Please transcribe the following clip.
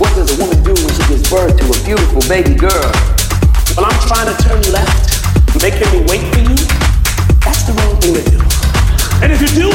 What does a woman do when she gives birth to a beautiful baby girl? Well, I'm trying to turn you left, making me wait for you. That's the wrong thing to do. And if you do,